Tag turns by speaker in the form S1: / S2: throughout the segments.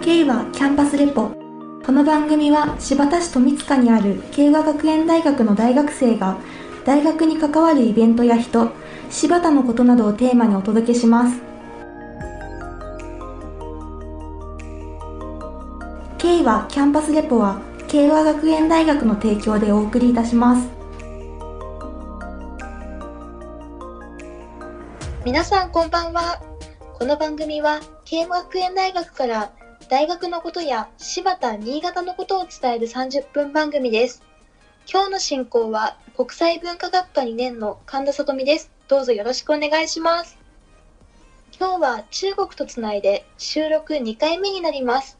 S1: 慶和キャンパスレポ。この番組は新発田市富塚にある慶和学園大学の大学生が大学に関わるイベントや人柴田のことなどをテーマにお届けします。慶和キャンパスレポは慶和学園大学の提供でお送りいたします。
S2: 皆さんこんばんは。この番組は慶和学園大学から大学のことや柴田新潟のことを伝える30分番組です。今日の進行は国際文化学科2年の神田里美です。どうぞよろしくお願いします。今日は中国とつないで収録2回目になります。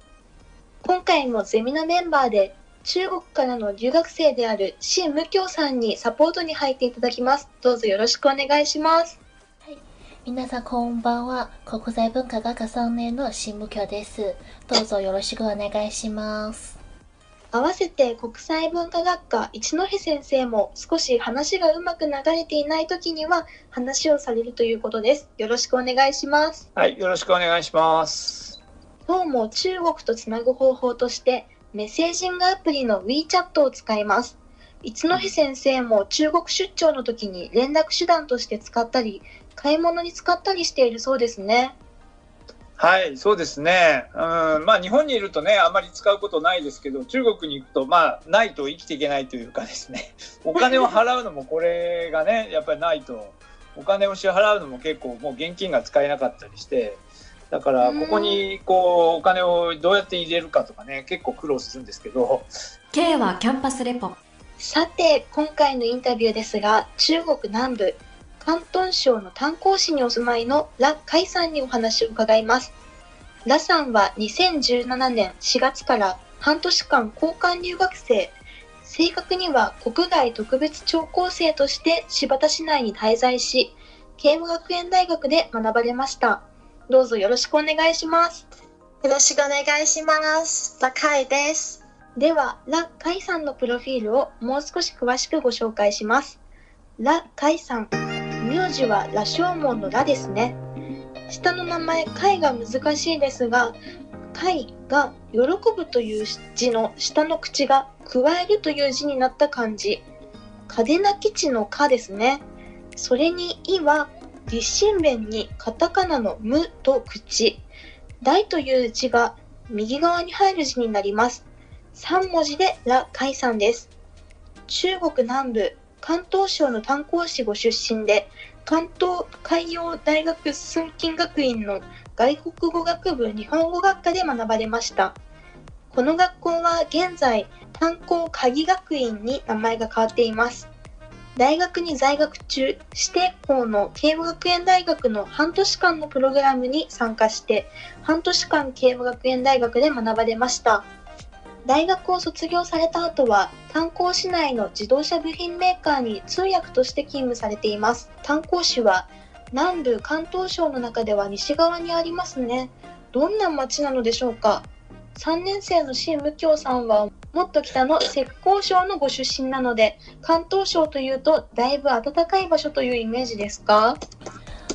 S2: 今回もゼミのメンバーで中国からの留学生である新無教さんにサポートに入っていただきます。どうぞよろしくお願いします。
S3: 皆さんこんばんは。国際文化学科3年の新無教です。どうぞよろしくお願いします。
S2: 合わせて国際文化学科一戸先生も少し話がうまく流れていない時には話をされるということです。よろしくお願いします。
S4: はい、よろしくお願いします。
S2: 今日も中国とつなぐ方法としてメッセージングアプリの WeChat を使います。一戸先生も中国出張の時に連絡手段として使ったり、買い物に使ったりしているそうですね。
S4: はい、そうですね。うん、まあ日本にいるとね、あまり使うことないですけど、中国に行くと、まあないと生きていけないというかですね、お金を払うのもこれがね、やっぱりないと、お金を支払うのも結構もう現金が使えなかったりして、だからここにこうお金をどうやって入れるかとかね、結構苦労するんですけど、
S1: K はキャンパスレポ。
S2: さて、今回のインタビューですが、中国南部、広東省の炭鉱市にお住まいのラ・カイさんにお話を伺います。ラさんは2017年4月から半年間交換留学生、正確には国外特別聴講生として新発田市内に滞在し、慶和学園大学で学ばれました。どうぞよろしくお願いします。
S5: よろしくお願いします。高いです。
S2: では、ラ・カイさんのプロフィールをもう少し詳しくご紹介します。ラ・カイさん。名字は羅生門のラですね。下の名前、カイが難しいですが、カイが喜ぶという字の下の口が加えるという字になった漢字。嘉手納基地のカですね。それにイは立身弁にカタカナのムと口。大という字が右側に入る字になります。3文字でラ・カイさんです。中国南部、関東省の炭鉱市ご出身で、関東海洋大学寸金学院の外国語学部日本語学科で学ばれました。この学校は現在、炭鉱鍵学院に名前が変わっています。大学に在学中、指定校の慶和学園大学の半年間のプログラムに参加して、半年間慶和学園大学で学ばれました。大学を卒業された後は炭鉱市内の自動車部品メーカーに通訳として勤務されています炭鉱市は南部関東省の中では西側にありますねどんな町なのでしょうか？3年生の新無教さんはもっと北の浙江省のご出身なので関東省というとだいぶ暖かい場所というイメージですか？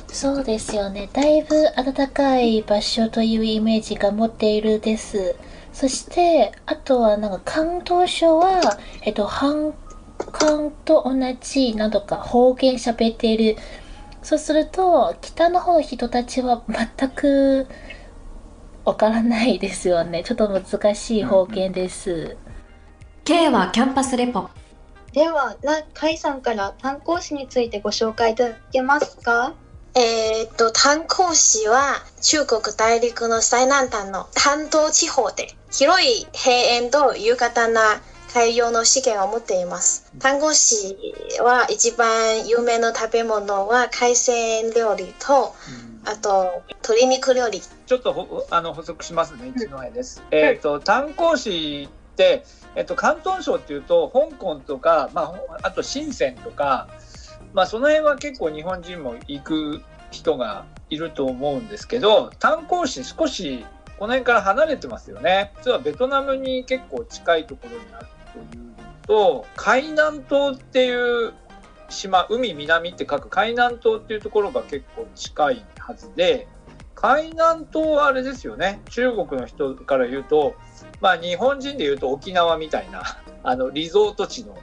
S3: そうですよね。だいぶ暖かい場所というイメージが持っているです。そして、あとはなんか関東省は、えっと、半関と同じ、なんとか方言喋っている。そうすると、北の方の人たちは全くわからないですよね。ちょっと難しい方言です。
S1: K はキャンパスレポ
S2: ではラ・カイさんから炭鉱市についてご紹介いただけますか？
S5: えーっと、炭鉱市は中国大陸の最南端の半島地方で広い平原と豊かな海洋の資源を持っています。炭鉱市は一番有名な食べ物は海鮮料理と、あと鶏肉料理。
S4: ちょっとほあの補足しますね、一之江です。えっ、と、炭鉱市って、えっと、広東省っていうと、香港とか、まあ、あと深センとか、まあ、その辺は結構日本人も行く人がいると思うんですけど、炭鉱市少しこの辺から離れてますよね。実はベトナムに結構近いところにあるというのと、海南島っていう島、海南って書く海南島っていうところが結構近いはずで、海南島はあれですよね中国の人から言うとまあ日本人で言うと沖縄みたいなあのリゾート地の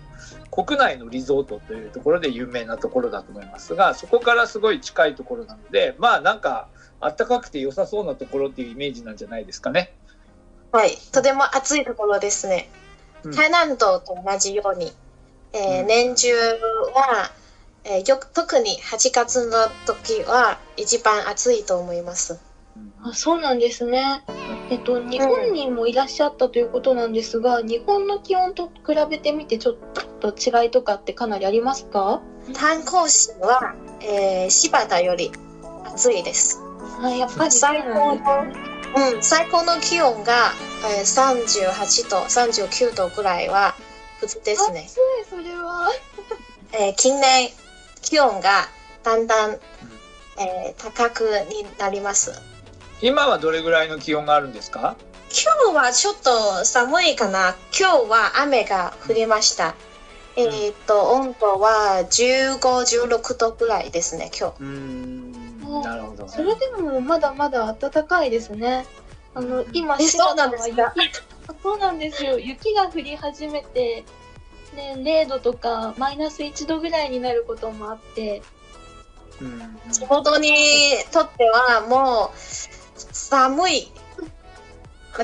S4: 国内のリゾートというところで有名なところだと思いますがそこからすごい近いところなのでまあなんか暖かくて良さそうなところっていうイメージなんじゃないですかね。
S5: はい、とても暑いところですね。
S4: うん
S5: 海南島と同じように、えー
S4: うん
S5: 年中は、えーよく特に8月の時は一番暑いと思います。
S2: あそうなんですね。えっと、日本にもいらっしゃったということなんですが、日本の気温と比べてみてちょっと違いとかってかなりありますか？
S5: 炭鉱市は、えー柴田より暑いです。
S2: あやっぱり
S5: 最高の
S2: ね。、
S5: うん、最高の気温が、えー、38度、39度ぐらいは普通ですね。
S2: 暑い、それは。
S5: えー近年気温がだんだん、えー高くになります。
S4: 今はどれぐらいの気温があるんですか？
S5: 今日はちょっと寒いかな。今日は雨が降りました。えーっと、温度は15、16度ぐらいですね、今日。
S4: うーんなるほど、ね、
S2: それでもまだまだ暖かいですね。あの、今、
S5: え
S2: 柴
S5: そうなん
S2: 田は雪
S5: ですか？
S2: あそうなんですよ。雪が降り始めて、ね、0度とかマイナス1度ぐらいになることもあって、
S4: うん
S5: 地元にとってはもう寒い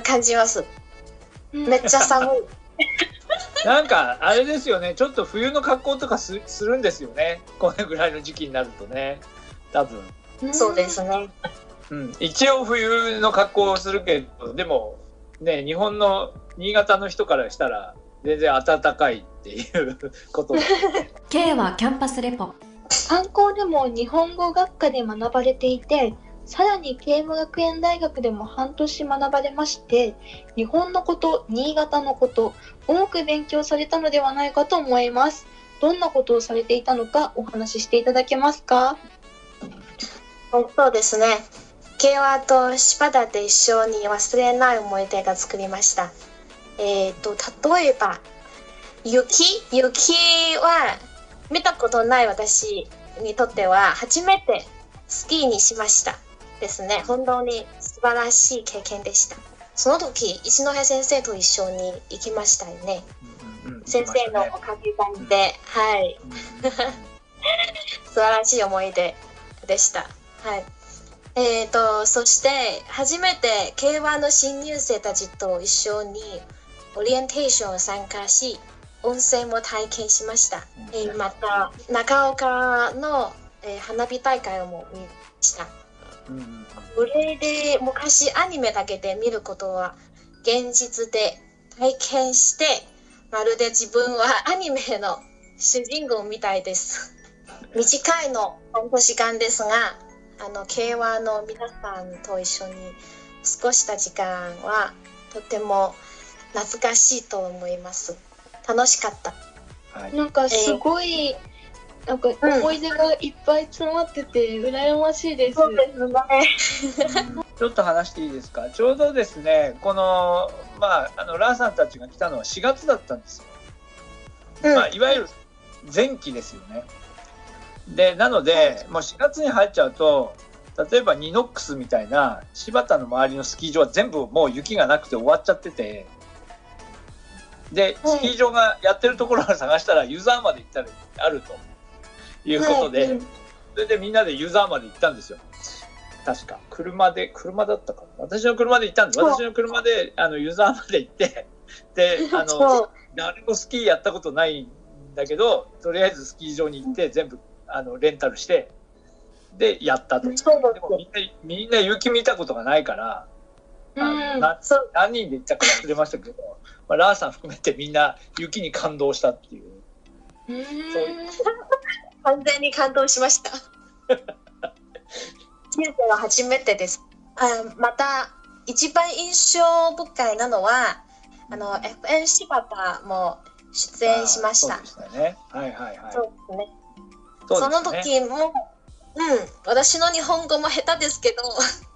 S5: 感じます。めっちゃ寒い。
S4: なんかあれですよね。ちょっと冬の格好とかすするんですよね。これぐらいの時期になるとね。多分、
S2: うん。
S5: そうですね。
S4: うん、一応冬の格好をするけどでもね日本の新潟の人からしたら全然暖かいっていう ことで
S1: K はキャンパスレポ。
S2: 観光でも日本語学科で学ばれていて、さらに慶務学園大学でも半年学ばれまして、日本のこと、新潟のこと、多く勉強されたのではないかと思います。どんなことをされていたのかお話ししていただけますか？
S5: そうですね。慶和と柴田で一緒に忘れない思い出が作りました。えっ、と、例えば、雪？雪は見たことない私にとっては初めてスキーにしました。ですね。本当に素晴らしい経験でした。その時、一戸先生と一緒に行きましたよね。
S4: うんうん
S5: 先生のおかげさんで、はい。素晴らしい思い出でした。はい。えっ、と、そして、初めて K1 の新入生たちと一緒にオリエンテーションを参加し、温泉も体験しました。えーまた、中岡の、えー花火大会も見ました。これで昔アニメだけで見ることは現実で体験してまるで自分はアニメの主人公みたいです。短いの半年間ですがあの慶和の皆さんと一緒に過ごした時間はとても懐かしいと思います。楽しかった。
S4: はい。
S2: なんかすごい、なんか思い出がいっぱい詰まってて羨ましいです。
S5: すね。
S4: ちょっと話していいですか？ちょうどですねこのまああのラーさんたちが来たのは4月だったんですよ。
S5: うん。
S4: まあ、いわゆる前期ですよね。でなのでもう4月に入っちゃうと例えばニノックスみたいな柴田の周りのスキー場は全部もう雪がなくて終わっちゃっててで
S5: はい。
S4: スキー場がやってるところを探したらユーザーまで行ったらあるということで、
S5: はい。
S4: それでみんなでユーザーまで行ったんですよ。確か。車で車だったかな。私の車で行ったんです。
S5: そう。
S4: 私の車であのユーザーまで行ってであの
S5: そう。
S4: 誰もスキーやったことないんだけどとりあえずスキー場に行って全部あのレンタルしてでやったと。でもみんなみんな雪見たことがないから、あの何人で行ったか忘れましたけど、まあ、ラーさん含めてみんな雪に感動したっていう。
S2: うーん。
S4: そう
S5: 完全に感動しました。人生は初めてです。あまた、一番印象深いなのは、あの、FN 柴田も出演しました。
S4: そうでね。はいはいはい。
S5: そうですね。
S4: そ
S5: の時も、うん、私の日本語も下手ですけど、
S4: うんうん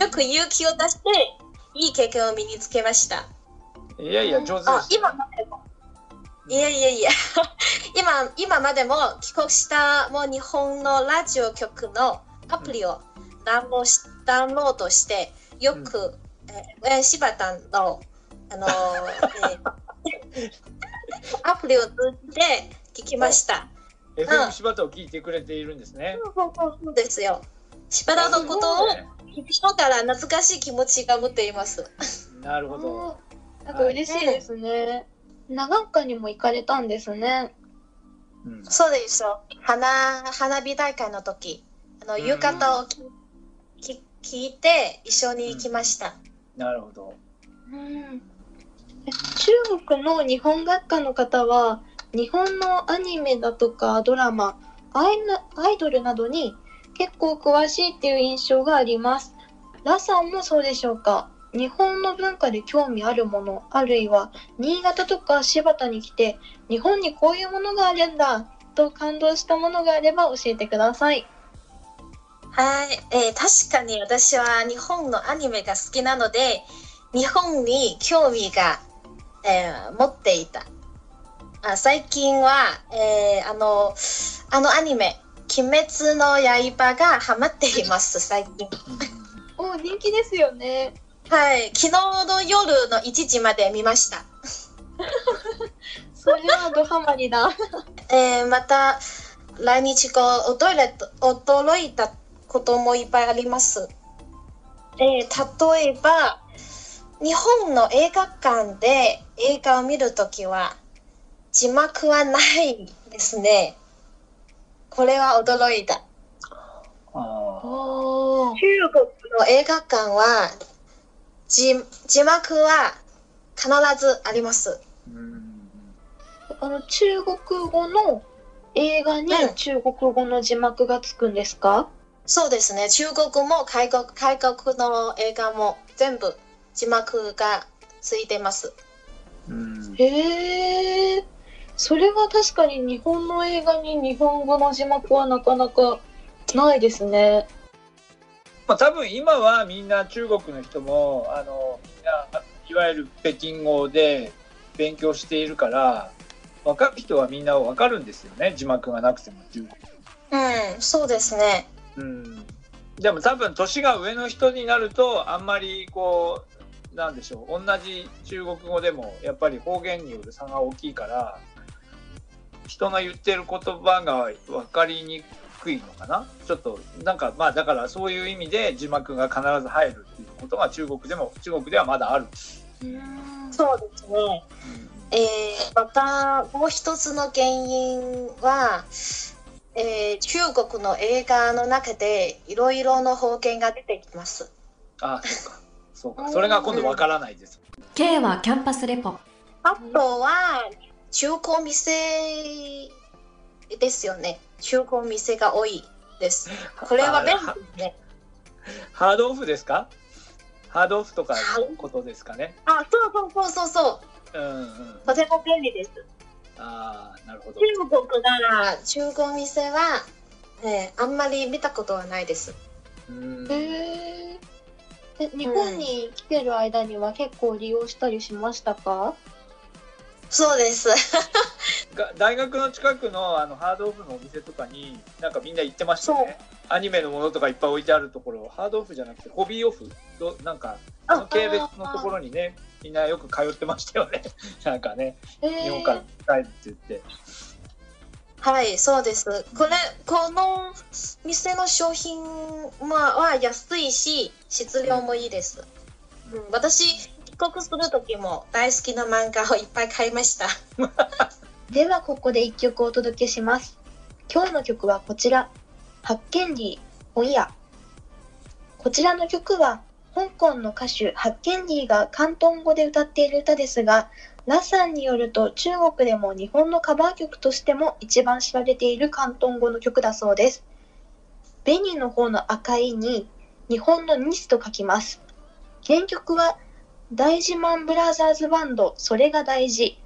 S5: よく勇気を出して、いい経験を身につけました。
S4: いやいや、上手で
S5: あ
S4: す、。
S5: 今までも。いやいやいや、今、今までも帰国したもう日本のラジオ局のアプリをダウンロードしダウンロードして、よく、えー柴田の、あのー えーアプリを通じて聞きました。
S4: FM 柴田を聞いてくれているんですね。
S5: そうそうそうですよ。柴田のことを聞く人から懐かしい気持ちが持っています。
S4: なるほど。
S2: なんか嬉しいですね。長岡にも行かれたんですね。
S4: うん
S5: そうですよ。花花火大会の時、あの
S4: うん
S5: 浴衣をきき聞いて一緒に行きました。
S4: なるほど。
S2: うん、え中国の日本学科の方は日本のアニメだとかドラマアイナアイドルなどに結構詳しいっていう印象があります。ラさんもそうでしょうか？日本の文化で興味あるものあるいは新潟とか柴田に来て日本にこういうものがあるんだと感動したものがあれば教えてください。
S5: はい、えー確かに私は日本のアニメが好きなので、日本に興味が、えー持っていた。あ最近は、えーあの、あのアニメ、鬼滅の刃がハマっています、最近。
S2: お人気ですよね。
S5: はい、昨日の夜の1時まで見ました。
S2: それはドハマりだ。
S5: えーまた、来日後、驚いた驚いたこともいっぱいあります。えー例えば、日本の映画館で映画を見るときは、字幕はないですね。これは驚いた。中国の映画館は、字字幕は必ずあります。
S4: うん
S2: あの中国語の映画に
S5: うん
S2: 中国語の字幕がつくんですか、
S5: そうですね。中国も海外海外の映画も全部字幕がついてます。
S4: うん
S2: へえそれは確かに日本の映画に日本語の字幕はなかなかないですね。
S4: まあ、多分今はみんな中国の人もあのみんないわゆる北京語で勉強しているから分かる人はみんな分かるんですよね字幕がなくても中国。
S5: うん、そうですね。
S4: うん、でも多分年が上の人になるとあんまりこうなんでしょう同じ中国語でもやっぱり方言による差が大きいから人が言ってる言葉が分かりにくいのかな？ちょっとなんかまあだからそういう意味で字幕が必ず入るっていうことが中国でも中国ではまだある。
S5: そうですね。えーまたもう一つの原因は、えー中国の映画の中でいろいろの方言が出てきます。
S4: あそうかそうかそれが今度分からないです。
S1: K はキャンパスレポ
S5: あとは中古店ですよね。中古店が多いです。これは便利ですね。
S4: ハードオフですか？ハードオフとかのことですかね？
S5: あ、そうそうそうそうそう。
S4: うんうん。
S5: とても便利です。
S4: ああ、なるほど。
S5: 中国なら中古店は、えーあんまり見たことはないです。
S4: うん
S2: へええ日本に来てる間には結構利用したりしましたか、
S5: そうです。
S4: が大学の近くのあのハードオフのお店とかになんかみんな行ってましたよね。アニメのものとかいっぱい置いてあるところ、ハードオフじゃなくてホビーオフどなんかあの系列のところにね、みんなよく通ってましたよね。なんかね、
S2: へ
S4: 日本から帰るって言って。
S5: はい、そうです。これ、この店の商品はは安いし、質量もいいです。うん、私、帰国する時も大好きな漫画をいっぱい買いました。
S2: ではここで一曲お届けします。今日の曲はこちら。発見リー、本屋。こちらの曲は、香港の歌手、ハッケンリーが広東語で歌っている歌ですが、ラさんによると中国でも日本のカバー曲としても一番知られている広東語の曲だそうです。紅の方の赤いに、日本の西と書きます。原曲は、大事マンブラザーズバンド、それが大事。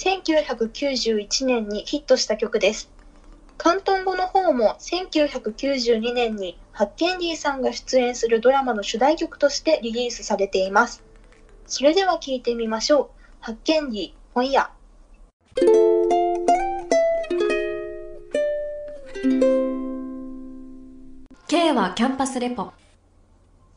S2: 1991年にヒットした曲です。広東語の方も1992年にハッケンリーさんが出演するドラマの主題曲としてリリースされています。それでは聴いてみましょう。ハッケンリー、本屋。
S1: K はキャンパスレポ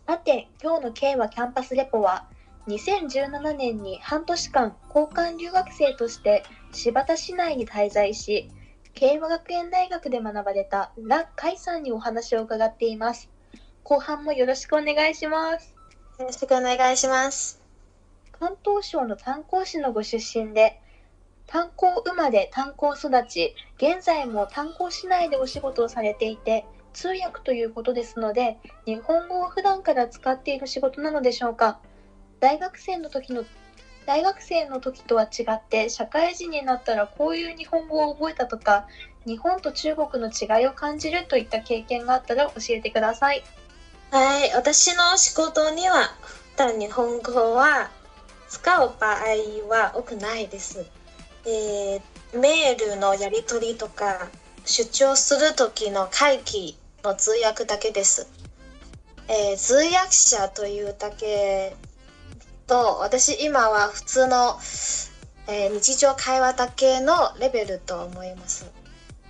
S2: さて、今日の K はキャンパスレポは、2017年に半年間交換留学生として新発田市内に滞在し、慶和学園大学で学ばれたラ・カイさんにお話を伺っています。後半もよろしくお願いします。
S5: よろしくお願いします。
S2: 関東省の炭鉱市のご出身で、炭鉱生まれ炭鉱育ち、現在も炭鉱市内でお仕事をされていて、通訳ということですので、日本語を普段から使っている仕事なのでしょうか？大学生の時の大学生の時とは違って社会人になったらこういう日本語を覚えたとか日本と中国の違いを感じるといった経験があったら教えてください
S5: はい、私の仕事には、普段日本語は使う場合は多くないです。えーメールのやり取りとか、出張する時の会議の通訳だけです。えー通訳者というだけと、私今は普通の、えー日常会話だけのレベルと思います。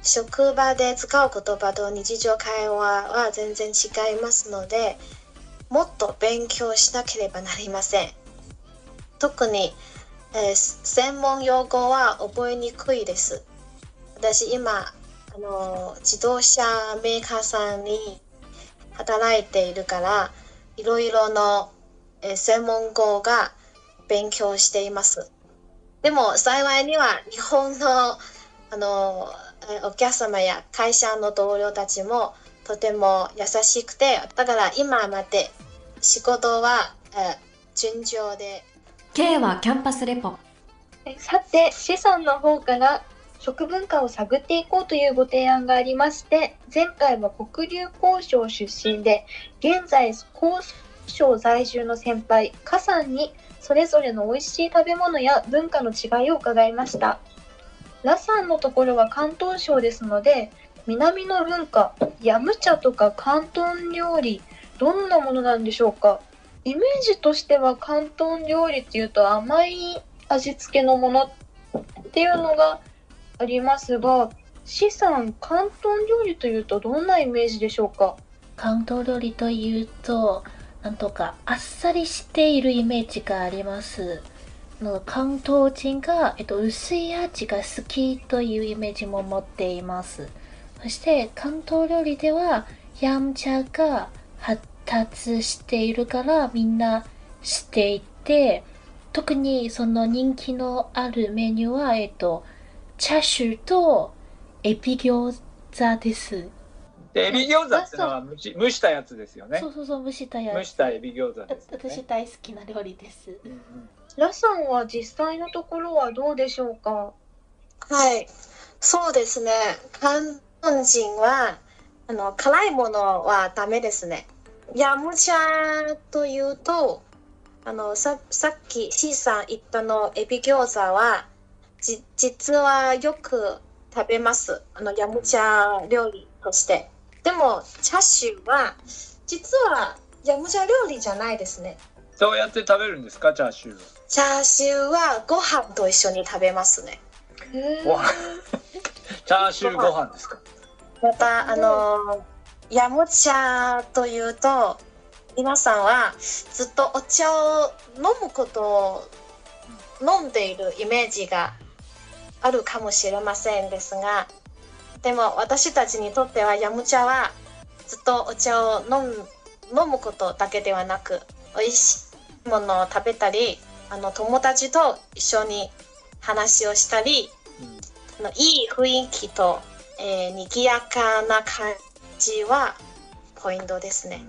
S5: 職場で使う言葉と日常会話は全然違いますので、もっと勉強しなければなりません。特に、えー専門用語は覚えにくいです。私今、あの自動車メーカーさんに働いているから、いろいろの、えー専門語が勉強しています。でも幸いには日本の あのえーお客様や会社の同僚たちもとても優しくてだから今まで仕事は、えー順調で
S6: K はキャンパスレポ
S2: えさて資産の方から食文化を探っていこうというご提案がありまして前回は黒竜交渉出身で現在交渉在住の先輩カさんにそれぞれの美味しい食べ物や文化の違いを伺いました。ラさんのところは広東省ですので南の文化ヤムチャとか広東料理どんなものなんでしょうか。イメージとしては広東料理っていうと甘い味付けのものっていうのがありますが資産広東料理というとどんなイメージでしょうか。
S3: 関東料理というとなんとかあっさりしているイメージがありますの関東人が、えっと、薄い味が好きというイメージも持っていますそして関東料理ではヤムチャが発達しているからみんな知っていて特にその人気のあるメニューは、えっと、チャーシューとエビ餃子です。
S4: でエビ餃子ってのは蒸し蒸したやつですよね。
S3: そうそうそう、蒸したやつ。
S4: 蒸したエビ餃子ですよ
S3: 私
S4: ね、
S3: 大好きな料理です。
S4: うんうん。
S2: ラさんは実際のところはどうでしょうか？
S5: はい。そうですね。関東人はあの辛いものはダメですね。ヤムチャというとあのささっき C さん言ったのエビ餃子はじ実はよく食べます。あのヤムチャ料理としてでもチャーシューは実はヤムチャ料理じゃないですね。
S4: そうやって食べるんですかチャーシューを
S5: チャーシューはご飯と一緒に食べますね。
S4: ご飯。チャーシューご飯ですか？
S5: またあのヤムチャというと皆さんはずっとお茶を飲むことを飲んでいるイメージがあるかもしれませんですがでも私たちにとってはヤムチャはずっとお茶を飲む飲むことだけではなく美味しいものを食べたりあの友達と一緒に話をしたりあのいい雰囲気と、えー、賑やかな感じはポイントですね。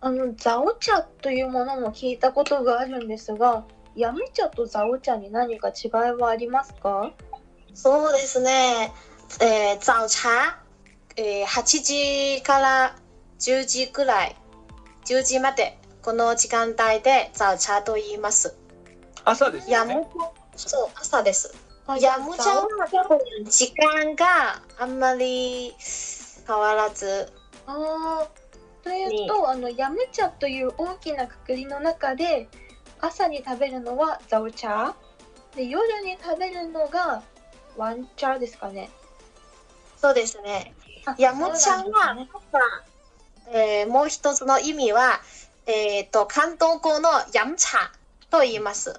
S2: あのザオ茶というものも聞いたことがあるんですがヤム茶とザオ茶に何か違いはありますか？
S5: そうですね。えー、早茶、えー、8時から10時くらい、10時まで。この時間帯で早茶と言います。
S4: 朝ですよね。
S5: そう朝です。
S2: あ
S5: ヤム茶は多分時間があんまり変わらず、
S2: あーというとあのヤム茶という大きなくくりの中で朝に食べるのはザオ茶。で夜に食べるのがワン茶ですかね
S5: そうですね。
S2: あ
S5: ヤム茶
S2: そうなん
S5: は、
S2: ね
S5: えーもう一つの意味は、えっ、と、関東語のやん茶と言います。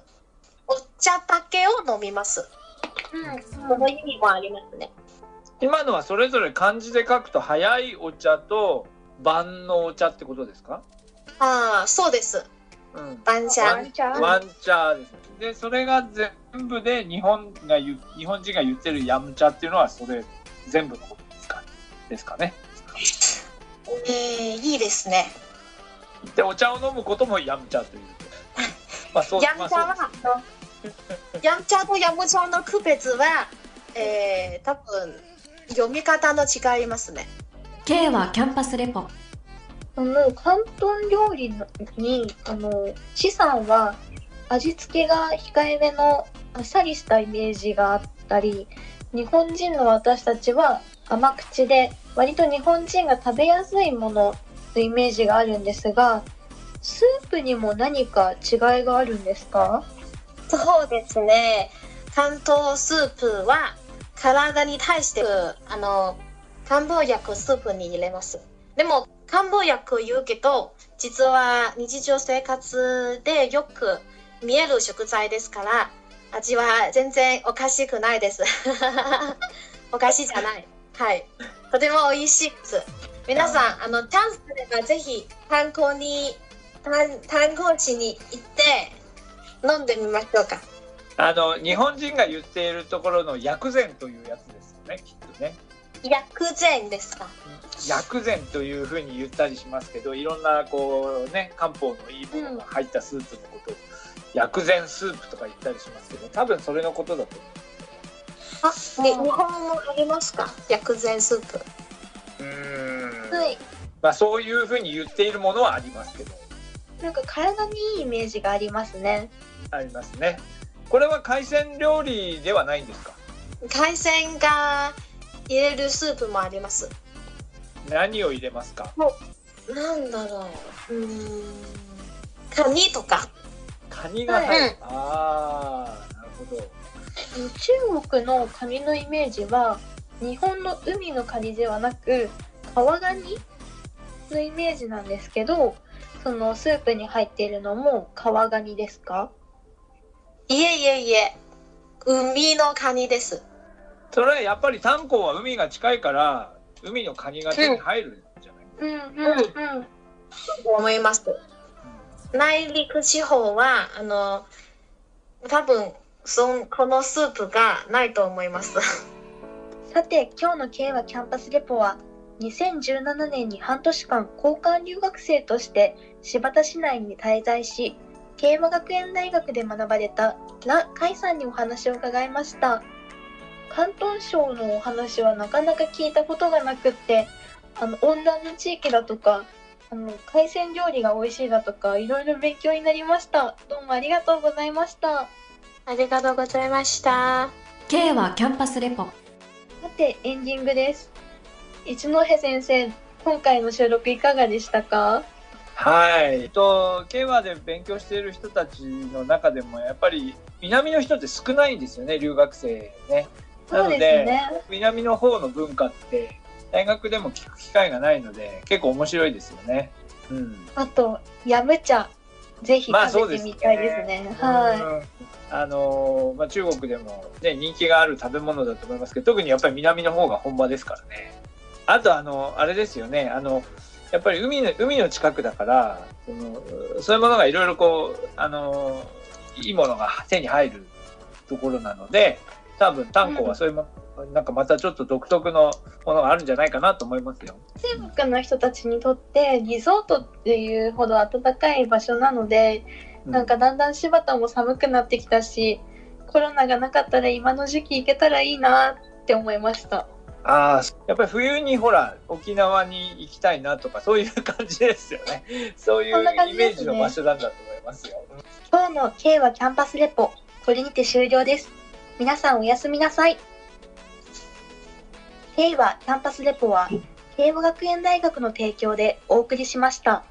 S5: お茶だけを飲みます。うん、その意味もありますね。
S4: 今のはそれぞれ漢字で書くと早いお茶と晩のお茶ってことですか？
S5: ああ、そうです。
S4: うん。
S5: 晩茶。
S2: ワンチャ
S4: ですね。でそれが全部で日本が言う日本人が言ってるヤム茶っていうのはそれ全部のことですか？ですかね？
S5: えー、いいですね。
S4: でお茶を飲むこともヤム茶という。まあそう
S5: やん茶
S4: まあ
S5: やん茶とやむ茶の区別は、えー、多分読み方の違いますね。
S6: K はキャンパスレポ
S2: あの広東料理のにあの資産は味付けが控えめのあっさりしたイメージがあったり日本人の私たちは甘口で割と日本人が食べやすいもののイメージがあるんですがスープにも何か違いがあるんですか？
S5: そうですね。関東スープは体に対してあの漢方薬スープに入れます。でも漢方薬言うけど実は日常生活でよく見える食材ですから味は全然おかしくないです。おかしいじゃない。はい。とても美味しいです。皆さんあのチャンスあればぜひ観光に観観光地に行って飲んでみましょうか。
S4: あの日本人が言っているところの薬膳というやつですよねきっとね。
S5: 薬膳ですか。
S4: 薬膳というふうに言ったりしますけどいろんなこうね漢方のいいものが入ったスープのことを薬膳スープとか言ったりしますけど多分それのことだと思
S5: あ、ね、日本もありますか？薬膳スープ。
S4: う。うーん
S2: はい
S4: まあそういうふうに言っているものはありますけど
S2: なんか体にいいイメージがありますね
S4: ありますね。これは海鮮料理ではないんですか？
S5: 海鮮が入れるスープもあります。
S4: 何を入れますか？
S5: なんだろう。うーん。カニとか。
S4: カニが入る、
S5: うん。
S4: ああなるほど。
S2: 中国のカニのイメージは日本の海のカニではなく川ガニのイメージなんですけどそのスープに入っているのも川ガニですか？
S5: いえいえいえ。海のカニです。
S4: それはやっぱり炭鉱は海が近いから海のカニが手に入るんじゃない、
S2: うんうんうん。
S5: 思います。内陸地方は、あの、多分、そんこのスープがないと思います。
S2: さて今日の K はキャンパスレポは2017年に半年間交換留学生として新発田市内に滞在し慶和学園大学で学ばれたラ・カイさんにお話を伺いました広東省のお話はなかなか聞いたことがなくってあの温暖の地域だとかあの海鮮料理が美味しいだとかいろいろ勉強になりましたどうもありがとうございました
S5: ありがとうございました。
S6: K はキャンパスレポ
S2: さてエンディングです一戸先生今回の収録いかがでしたか？
S4: はい。えっと、慶和で勉強している人たちの中でも、やっぱり南の人って少ないんですよね、留学生ね。な
S2: そうです
S4: ので、
S2: ね
S4: 南の方の文化って、大学でも聞く機会がないので、結構面白いですよね。うん。
S2: あとヤム茶ぜひ食べてみたいですね。はい。
S4: うん。あのーまあ、中国でも、ね、人気がある食べ物だと思いますけど特にやっぱり南の方が本場ですからね。あとあのあれですよね。あのやっぱり海の海の近くだからそのそういうものがいろいろこうあのいいものが手に入るところなので多分炭鉱はそういうも、なんかまたちょっと独特のものがあるんじゃないかなと思いますよ。
S2: 中国の人たちにとってリゾートっていうほど暖かい場所なので、なんかだんだん柴田も寒くなってきたしコロナがなかったら今の時期行けたらいいなって思いました。
S4: ああやっぱり冬にほら沖縄に行きたいなとかそういう感じですよね。そういうイメージの場所なんだと思いますよ。
S2: 今日の K はキャンパスレポ。これにて終了です。皆さんおやすみなさい平和キャンパスレポは平和学園大学の提供でお送りしました。